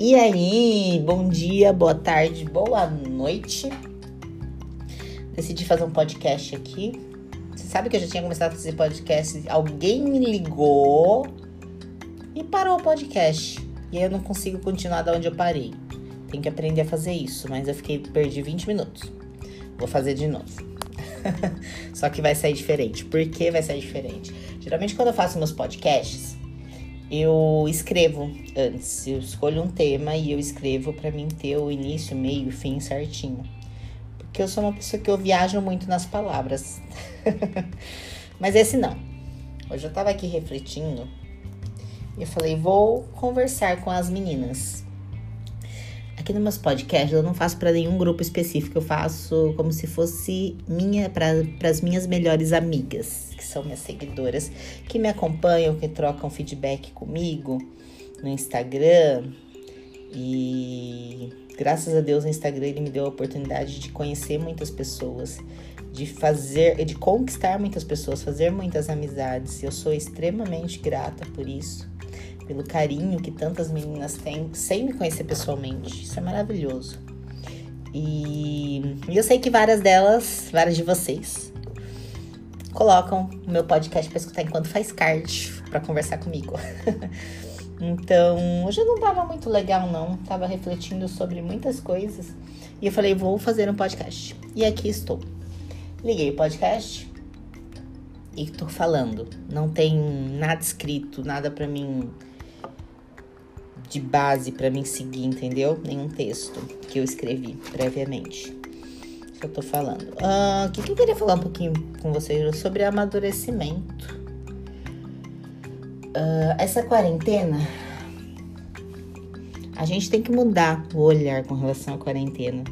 E aí, bom dia, boa tarde, boa noite. Decidi fazer um podcast aqui. Você sabe que eu já tinha começado a fazer podcast? Alguém me ligou e parou o podcast. E aí eu não consigo continuar da onde eu parei. Tenho que aprender a fazer isso, mas eu fiquei perdi 20 minutos. Vou fazer de novo. Só que vai sair diferente. Por que vai sair diferente? Geralmente quando eu faço meus podcasts, eu escrevo antes. Eu escolho um tema e eu escrevo para mim ter o início, meio e fim certinho. Porque eu sou uma pessoa que eu viajo muito nas palavras. Mas esse não. Hoje eu tava aqui refletindo e eu falei, vou conversar com as meninas. Aqui nos meus podcasts eu não faço para nenhum grupo específico, eu faço como se fosse minha para as minhas melhores amigas, que são minhas seguidoras, que me acompanham, que trocam feedback comigo no Instagram. E graças a Deus o Instagram ele me deu a oportunidade de conhecer muitas pessoas, de fazer, de conquistar muitas pessoas, fazer muitas amizades. Eu sou extremamente grata por isso pelo carinho que tantas meninas têm sem me conhecer pessoalmente. Isso é maravilhoso. E, e eu sei que várias delas, várias de vocês, colocam o meu podcast para escutar enquanto faz card para conversar comigo. então, hoje não tava muito legal não, tava refletindo sobre muitas coisas e eu falei, vou fazer um podcast. E aqui estou. Liguei o podcast e tô falando. Não tem nada escrito, nada para mim de base para mim seguir, entendeu? Nenhum texto que eu escrevi previamente. Que eu tô falando. Ah, o uh, que, que eu queria falar um pouquinho com vocês sobre amadurecimento. Uh, essa quarentena, a gente tem que mudar o olhar com relação à quarentena.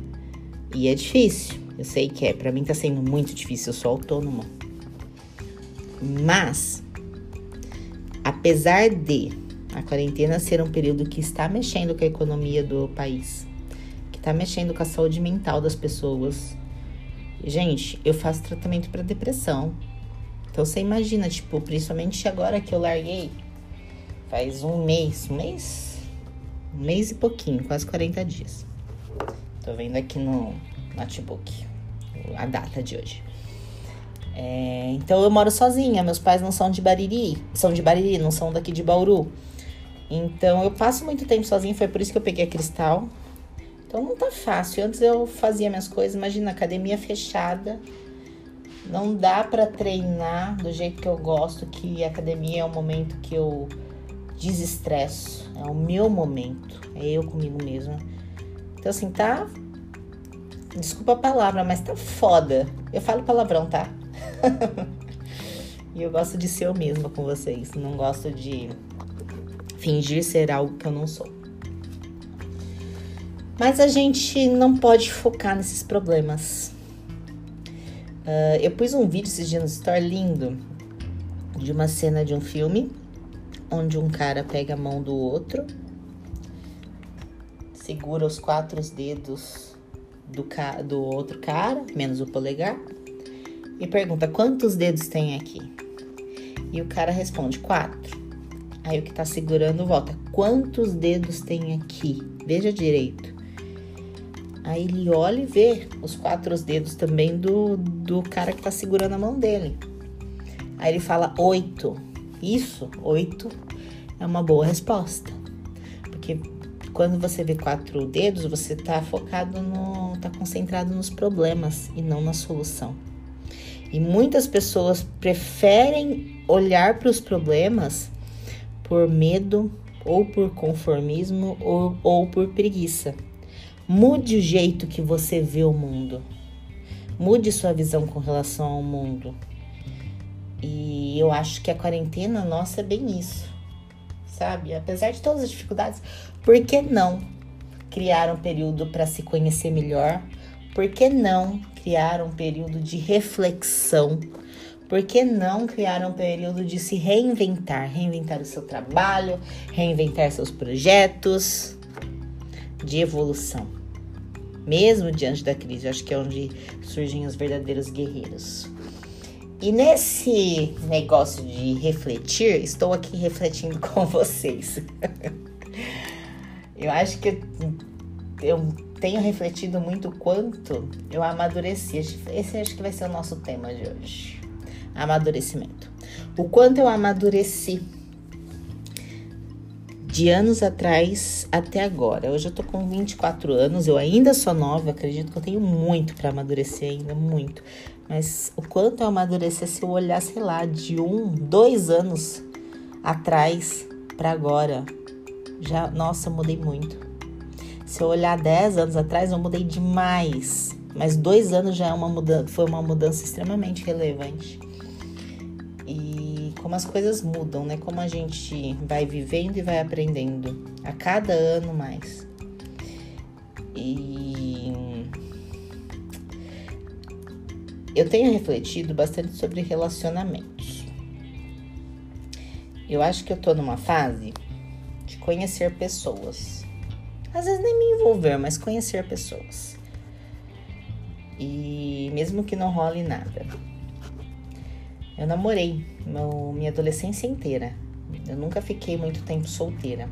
E é difícil, eu sei que é. Para mim tá sendo muito difícil, eu sou autônoma. Mas, apesar de a quarentena ser um período que está mexendo com a economia do país, que está mexendo com a saúde mental das pessoas. Gente, eu faço tratamento para depressão. Então você imagina, tipo, principalmente agora que eu larguei, faz um mês, um mês, um mês e pouquinho, quase 40 dias. Tô vendo aqui no notebook a data de hoje. É, então eu moro sozinha, meus pais não são de Bariri, são de Bariri, não são daqui de Bauru. Então eu passo muito tempo sozinha, foi por isso que eu peguei a cristal. Então não tá fácil. Antes eu fazia minhas coisas, imagina, academia fechada. Não dá para treinar do jeito que eu gosto, que a academia é o momento que eu desestresso, é o meu momento, é eu comigo mesma. Então assim, tá Desculpa a palavra, mas tá foda. Eu falo palavrão, tá? e eu gosto de ser eu mesma com vocês. Não gosto de fingir ser algo que eu não sou. Mas a gente não pode focar nesses problemas. Uh, eu pus um vídeo esses dias no Store lindo de uma cena de um filme onde um cara pega a mão do outro, segura os quatro dedos do, ca do outro cara, menos o polegar, e pergunta quantos dedos tem aqui. E o cara responde quatro. Aí o que tá segurando volta. Quantos dedos tem aqui? Veja direito. Aí ele olha e vê os quatro dedos também do, do cara que tá segurando a mão dele. Aí ele fala oito. Isso, oito, é uma boa resposta. Porque quando você vê quatro dedos, você tá focado no. tá concentrado nos problemas e não na solução. E muitas pessoas preferem olhar para os problemas por medo ou por conformismo ou, ou por preguiça. Mude o jeito que você vê o mundo. Mude sua visão com relação ao mundo. E eu acho que a quarentena nossa é bem isso, sabe? Apesar de todas as dificuldades, por que não criar um período para se conhecer melhor? Por que não criar um período de reflexão por que não criar um período de se reinventar? Reinventar o seu trabalho, reinventar seus projetos de evolução. Mesmo diante da crise, acho que é onde surgem os verdadeiros guerreiros. E nesse negócio de refletir, estou aqui refletindo com vocês. Eu acho que eu tenho refletido muito quanto eu amadureci. Esse acho que vai ser o nosso tema de hoje. Amadurecimento. O quanto eu amadureci de anos atrás até agora. Hoje eu tô com 24 anos, eu ainda sou nova, acredito que eu tenho muito para amadurecer ainda, muito. Mas o quanto eu amadureci se eu olhar, sei lá, de um, dois anos atrás para agora, já, nossa, eu mudei muito. Se eu olhar 10 anos atrás, eu mudei demais. Mas dois anos já é uma mudança, foi uma mudança extremamente relevante como as coisas mudam, né? Como a gente vai vivendo e vai aprendendo a cada ano mais. E eu tenho refletido bastante sobre relacionamentos. Eu acho que eu tô numa fase de conhecer pessoas. Às vezes nem me envolver, mas conhecer pessoas. E mesmo que não role nada. Eu namorei meu, minha adolescência inteira. Eu nunca fiquei muito tempo solteira.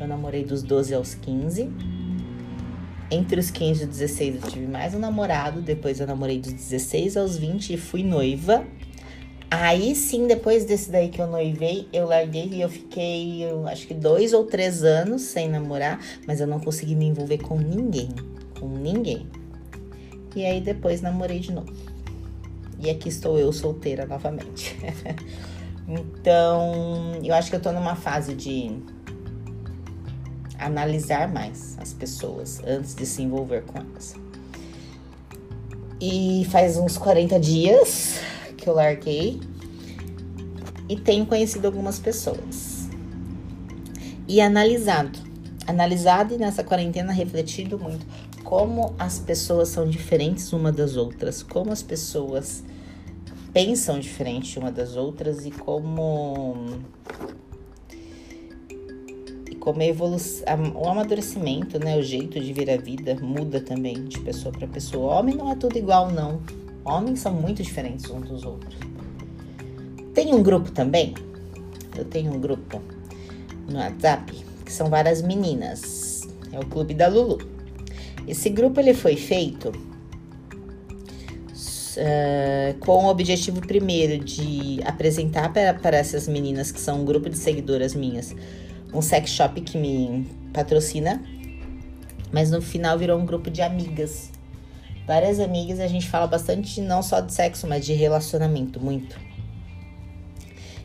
Eu namorei dos 12 aos 15. Entre os 15 e 16 eu tive mais um namorado. Depois eu namorei dos 16 aos 20 e fui noiva. Aí sim, depois desse daí que eu noivei, eu larguei e eu fiquei, eu acho que dois ou três anos sem namorar, mas eu não consegui me envolver com ninguém. Com ninguém. E aí depois namorei de novo. E aqui estou eu solteira novamente. então, eu acho que eu tô numa fase de analisar mais as pessoas antes de se envolver com elas. E faz uns 40 dias que eu larguei e tenho conhecido algumas pessoas. E analisado. Analisado e nessa quarentena refletido muito como as pessoas são diferentes uma das outras, como as pessoas pensam diferente uma das outras e como e como a evolução, o amadurecimento, né, o jeito de ver a vida muda também de pessoa para pessoa. Homem não é tudo igual não. Homens são muito diferentes uns dos outros. Tem um grupo também. Eu tenho um grupo no WhatsApp que são várias meninas. É o clube da Lulu. Esse grupo ele foi feito uh, com o objetivo primeiro de apresentar para, essas meninas que são um grupo de seguidoras minhas um sex shop que me patrocina, mas no final virou um grupo de amigas. Várias amigas, a gente fala bastante não só de sexo, mas de relacionamento, muito.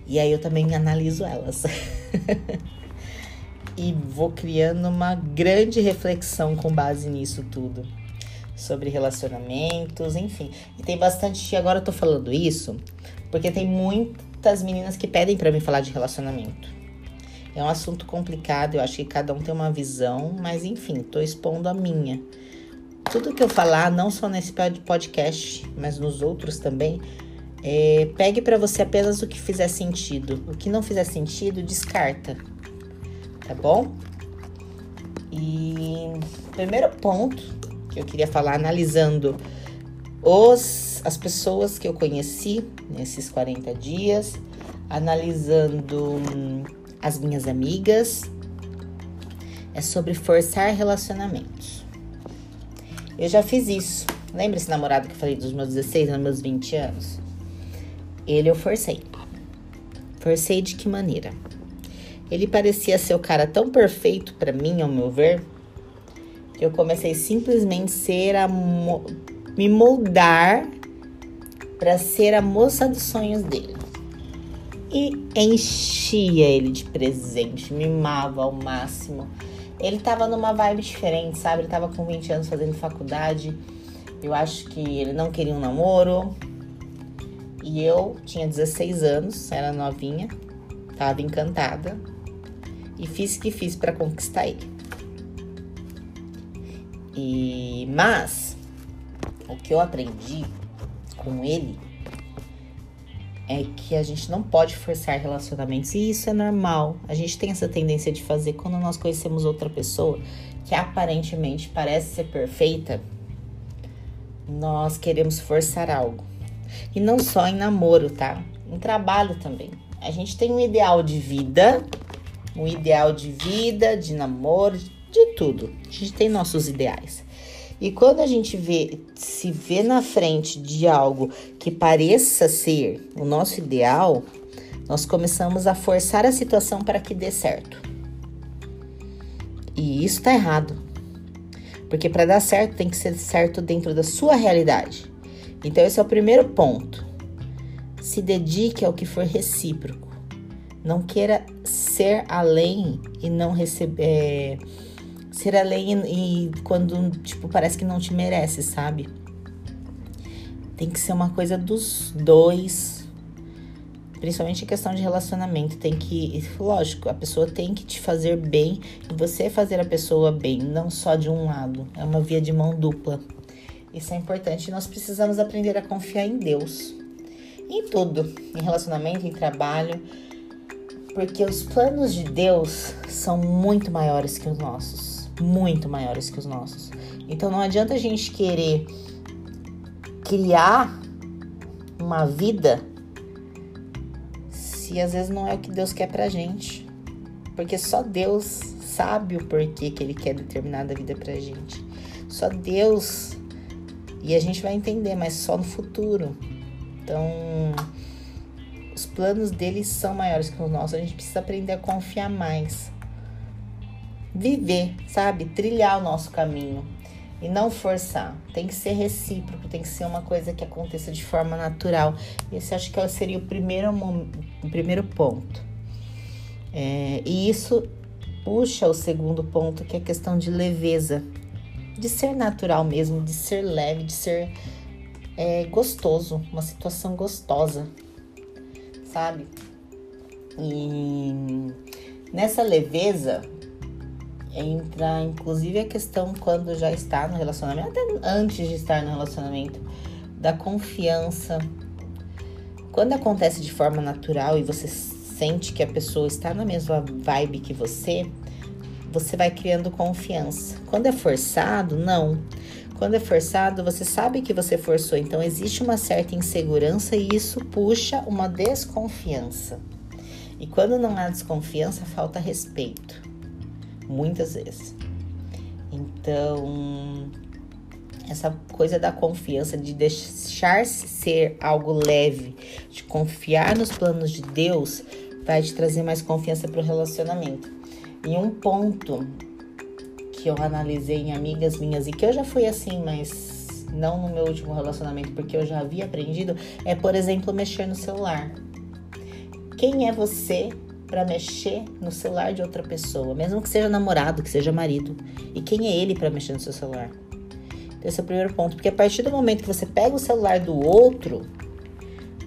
E aí eu também analiso elas. e vou criando uma grande reflexão com base nisso tudo. Sobre relacionamentos, enfim. E tem bastante. Agora eu tô falando isso porque tem muitas meninas que pedem para mim falar de relacionamento. É um assunto complicado, eu acho que cada um tem uma visão, mas enfim, tô expondo a minha. Tudo que eu falar, não só nesse podcast, mas nos outros também, é, pegue para você apenas o que fizer sentido. O que não fizer sentido, descarta tá bom? E primeiro ponto que eu queria falar, analisando os, as pessoas que eu conheci nesses 40 dias, analisando hum, as minhas amigas, é sobre forçar relacionamentos. Eu já fiz isso. Lembra esse namorado que eu falei dos meus 16 aos meus 20 anos? Ele eu forcei. Forcei de que maneira? Ele parecia ser o cara tão perfeito para mim, ao meu ver, que eu comecei simplesmente ser a mo me moldar para ser a moça dos sonhos dele. E enchia ele de presente, mimava ao máximo. Ele tava numa vibe diferente, sabe? Ele tava com 20 anos fazendo faculdade. Eu acho que ele não queria um namoro. E eu tinha 16 anos, era novinha, tava encantada e fiz o que fiz para conquistar ele. E mas o que eu aprendi com ele é que a gente não pode forçar relacionamentos e isso é normal. A gente tem essa tendência de fazer quando nós conhecemos outra pessoa que aparentemente parece ser perfeita, nós queremos forçar algo. E não só em namoro, tá? Em trabalho também. A gente tem um ideal de vida um ideal de vida, de namoro, de tudo. A gente tem nossos ideais. E quando a gente vê, se vê na frente de algo que pareça ser o nosso ideal, nós começamos a forçar a situação para que dê certo. E isso tá errado. Porque para dar certo tem que ser certo dentro da sua realidade. Então esse é o primeiro ponto. Se dedique ao que for recíproco. Não queira ser além e não receber. É, ser além e, e quando, tipo, parece que não te merece, sabe? Tem que ser uma coisa dos dois. Principalmente em questão de relacionamento. Tem que. Lógico, a pessoa tem que te fazer bem e você fazer a pessoa bem, não só de um lado. É uma via de mão dupla. Isso é importante. Nós precisamos aprender a confiar em Deus. Em tudo. Em relacionamento, em trabalho porque os planos de Deus são muito maiores que os nossos. Muito maiores que os nossos. Então não adianta a gente querer criar uma vida se às vezes não é o que Deus quer pra gente. Porque só Deus sabe o porquê que Ele quer determinada vida pra gente. Só Deus. E a gente vai entender, mas só no futuro. Então os planos deles são maiores que os nossos. A gente precisa aprender a confiar mais. Viver, sabe? Trilhar o nosso caminho e não forçar. Tem que ser recíproco, tem que ser uma coisa que aconteça de forma natural. Esse acho que seria o primeiro, o primeiro ponto. É, e isso puxa o segundo ponto, que é a questão de leveza, de ser natural mesmo, de ser leve, de ser é, gostoso, uma situação gostosa sabe? E nessa leveza entra inclusive a questão quando já está no relacionamento, até antes de estar no relacionamento, da confiança. Quando acontece de forma natural e você sente que a pessoa está na mesma vibe que você, você vai criando confiança. Quando é forçado, não. Quando é forçado, você sabe que você forçou, então existe uma certa insegurança e isso puxa uma desconfiança. E quando não há desconfiança, falta respeito. Muitas vezes. Então, essa coisa da confiança, de deixar-se ser algo leve, de confiar nos planos de Deus, vai te trazer mais confiança para o relacionamento. E um ponto que eu analisei em amigas minhas e que eu já fui assim, mas não no meu último relacionamento, porque eu já havia aprendido, é, por exemplo, mexer no celular. Quem é você para mexer no celular de outra pessoa, mesmo que seja namorado, que seja marido? E quem é ele para mexer no seu celular? Esse é o primeiro ponto, porque a partir do momento que você pega o celular do outro,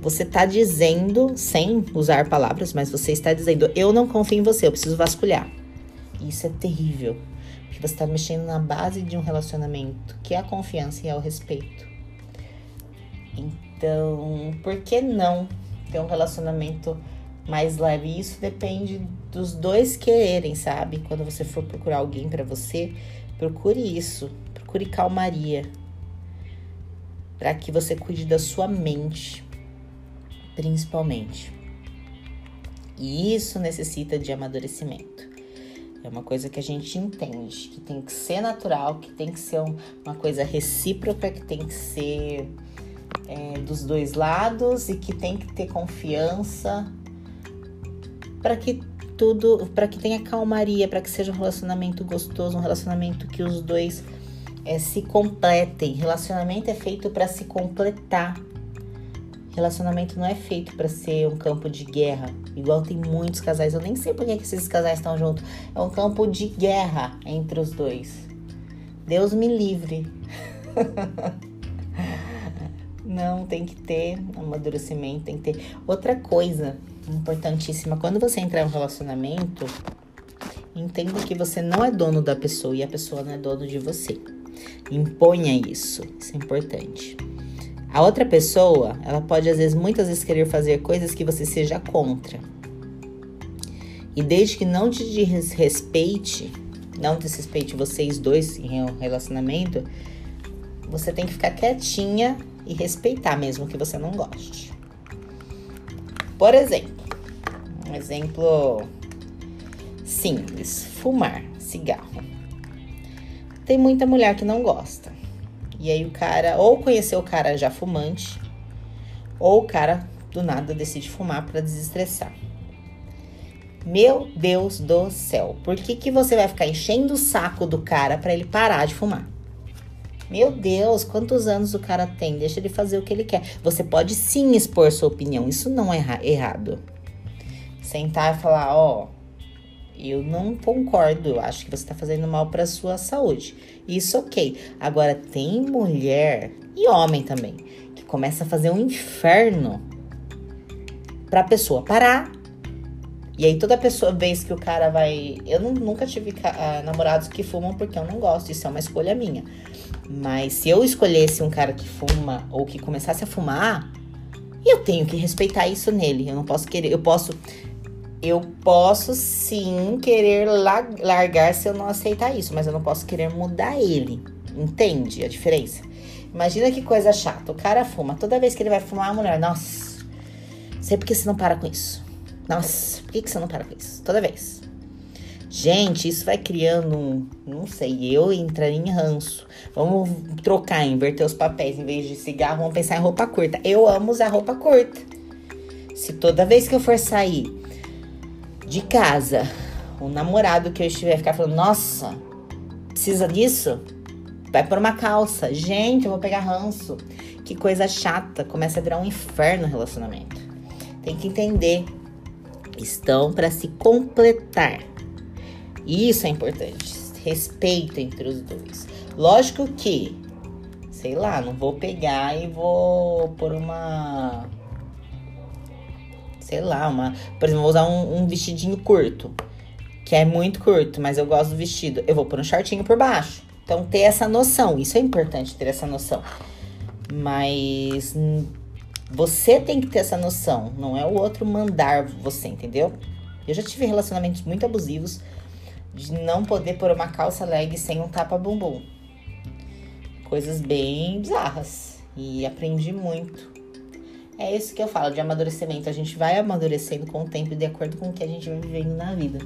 você está dizendo, sem usar palavras, mas você está dizendo: eu não confio em você, eu preciso vasculhar. Isso é terrível que você está mexendo na base de um relacionamento, que é a confiança e é o respeito. Então, por que não ter um relacionamento mais leve? Isso depende dos dois quererem, sabe? Quando você for procurar alguém para você, procure isso, procure calmaria, para que você cuide da sua mente, principalmente. E isso necessita de amadurecimento. É uma coisa que a gente entende, que tem que ser natural, que tem que ser uma coisa recíproca, que tem que ser é, dos dois lados e que tem que ter confiança para que tudo, para que tenha calmaria, para que seja um relacionamento gostoso, um relacionamento que os dois é, se completem. Relacionamento é feito para se completar. Relacionamento não é feito para ser um campo de guerra, igual tem muitos casais. Eu nem sei por que esses casais estão juntos. É um campo de guerra entre os dois. Deus me livre. não, tem que ter amadurecimento, tem que ter. Outra coisa importantíssima: quando você entrar em um relacionamento, entenda que você não é dono da pessoa e a pessoa não é dono de você. Imponha isso, isso é importante. A outra pessoa, ela pode às vezes, muitas vezes querer fazer coisas que você seja contra. E desde que não te desrespeite, não desrespeite vocês dois em um relacionamento, você tem que ficar quietinha e respeitar mesmo que você não goste. Por exemplo, um exemplo simples, fumar cigarro. Tem muita mulher que não gosta. E aí o cara, ou conheceu o cara já fumante, ou o cara do nada decide fumar para desestressar. Meu Deus do céu, por que, que você vai ficar enchendo o saco do cara para ele parar de fumar? Meu Deus, quantos anos o cara tem? Deixa ele fazer o que ele quer. Você pode sim expor sua opinião, isso não é errado. Sentar e falar: Ó, eu não concordo, eu acho que você tá fazendo mal para sua saúde. Isso ok. Agora, tem mulher e homem também que começa a fazer um inferno pra pessoa parar. E aí toda pessoa, vez que o cara vai. Eu não, nunca tive uh, namorados que fumam porque eu não gosto, isso é uma escolha minha. Mas se eu escolhesse um cara que fuma ou que começasse a fumar, eu tenho que respeitar isso nele. Eu não posso querer, eu posso eu posso sim querer largar se eu não aceitar isso, mas eu não posso querer mudar ele. Entende a diferença? Imagina que coisa chata. O cara fuma. Toda vez que ele vai fumar, a mulher, nossa, sei por que você não para com isso. Nossa, por que, você não para com isso? Toda vez. Gente, isso vai criando um, não sei, eu entraria em ranço. Vamos trocar, inverter os papéis. Em vez de cigarro, vamos pensar em roupa curta. Eu amo usar roupa curta. Se toda vez que eu for sair de casa, o namorado que eu estiver ficar falando, nossa, precisa disso? Vai por uma calça. Gente, eu vou pegar ranço. Que coisa chata. Começa a virar um inferno o relacionamento. Tem que entender. Estão para se completar isso é importante. Respeito entre os dois. Lógico que, sei lá, não vou pegar e vou por uma. Sei lá, uma. Por exemplo, vou usar um, um vestidinho curto. Que é muito curto, mas eu gosto do vestido. Eu vou pôr um shortinho por baixo. Então, ter essa noção. Isso é importante, ter essa noção. Mas você tem que ter essa noção. Não é o outro mandar você, entendeu? Eu já tive relacionamentos muito abusivos de não poder pôr uma calça leg sem um tapa-bumbum. Coisas bem bizarras. E aprendi muito. É isso que eu falo de amadurecimento. A gente vai amadurecendo com o tempo de acordo com o que a gente vai vivendo na vida.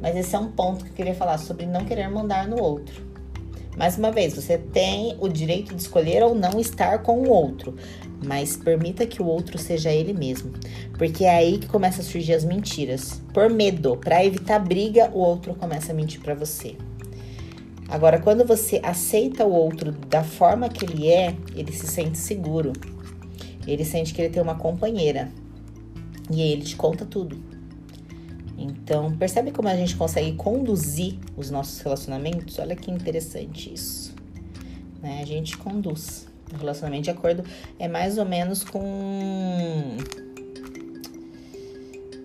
Mas esse é um ponto que eu queria falar sobre não querer mandar no outro. Mais uma vez, você tem o direito de escolher ou não estar com o outro, mas permita que o outro seja ele mesmo, porque é aí que começa a surgir as mentiras. Por medo, para evitar briga, o outro começa a mentir para você. Agora, quando você aceita o outro da forma que ele é, ele se sente seguro. Ele sente que ele tem uma companheira. E ele te conta tudo. Então, percebe como a gente consegue conduzir os nossos relacionamentos? Olha que interessante isso. Né? A gente conduz. O relacionamento de acordo é mais ou menos com.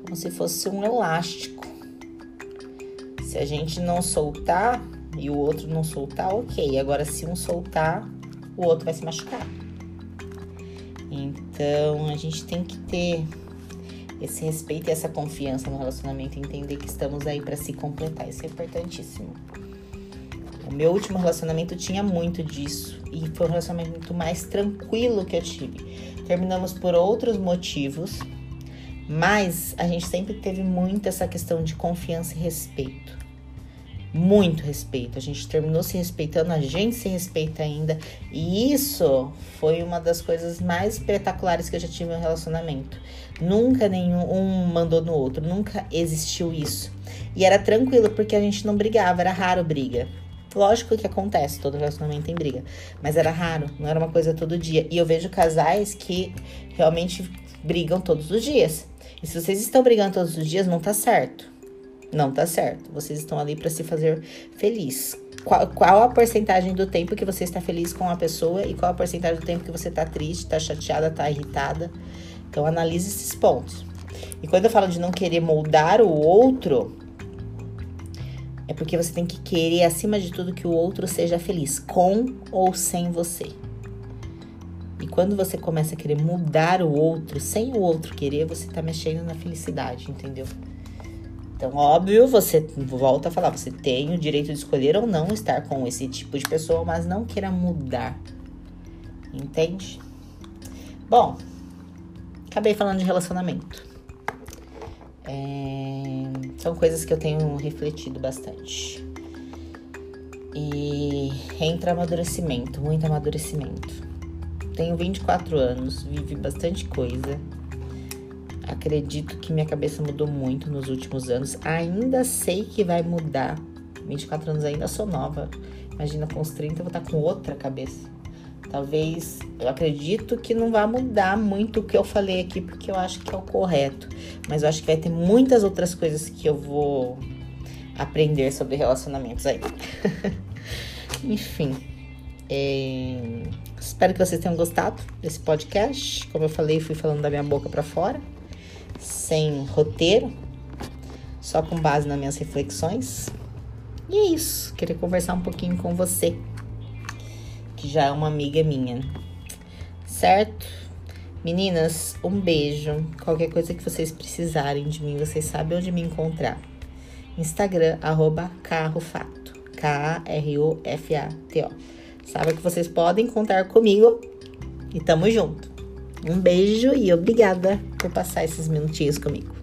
Como se fosse um elástico. Se a gente não soltar e o outro não soltar, ok. Agora, se um soltar, o outro vai se machucar. Então, a gente tem que ter esse respeito e essa confiança no relacionamento, entender que estamos aí para se completar. Isso é importantíssimo. O meu último relacionamento tinha muito disso e foi o relacionamento mais tranquilo que eu tive. Terminamos por outros motivos, mas a gente sempre teve muito essa questão de confiança e respeito. Muito respeito. A gente terminou se respeitando, a gente se respeita ainda. E isso foi uma das coisas mais espetaculares que eu já tive no relacionamento. Nunca nenhum um mandou no outro, nunca existiu isso. E era tranquilo porque a gente não brigava, era raro briga. Lógico que acontece, todo relacionamento tem briga, mas era raro, não era uma coisa todo dia. E eu vejo casais que realmente brigam todos os dias. E se vocês estão brigando todos os dias, não tá certo. Não tá certo. Vocês estão ali para se fazer feliz. Qual, qual, a porcentagem do tempo que você está feliz com a pessoa e qual a porcentagem do tempo que você tá triste, tá chateada, tá irritada? Então analise esses pontos. E quando eu falo de não querer moldar o outro, é porque você tem que querer, acima de tudo, que o outro seja feliz, com ou sem você. E quando você começa a querer mudar o outro, sem o outro querer, você tá mexendo na felicidade, entendeu? Então, óbvio, você volta a falar, você tem o direito de escolher ou não estar com esse tipo de pessoa, mas não queira mudar. Entende? Bom, acabei falando de relacionamento. É, são coisas que eu tenho refletido bastante. E entra amadurecimento, muito amadurecimento. Tenho 24 anos, vivi bastante coisa. Acredito que minha cabeça mudou muito nos últimos anos. Ainda sei que vai mudar. 24 anos ainda sou nova. Imagina com os 30 eu vou estar com outra cabeça. Talvez eu acredito que não vai mudar muito o que eu falei aqui, porque eu acho que é o correto. Mas eu acho que vai ter muitas outras coisas que eu vou aprender sobre relacionamentos aí. Enfim. É... Espero que vocês tenham gostado desse podcast. Como eu falei, fui falando da minha boca para fora, sem roteiro, só com base nas minhas reflexões. E é isso. Queria conversar um pouquinho com você que já é uma amiga minha. Certo? Meninas, um beijo. Qualquer coisa que vocês precisarem de mim, vocês sabem onde me encontrar. Instagram, arroba carrofato. K-A-R-O-F-A-T-O. Sabe que vocês podem contar comigo e tamo junto. Um beijo e obrigada por passar esses minutinhos comigo.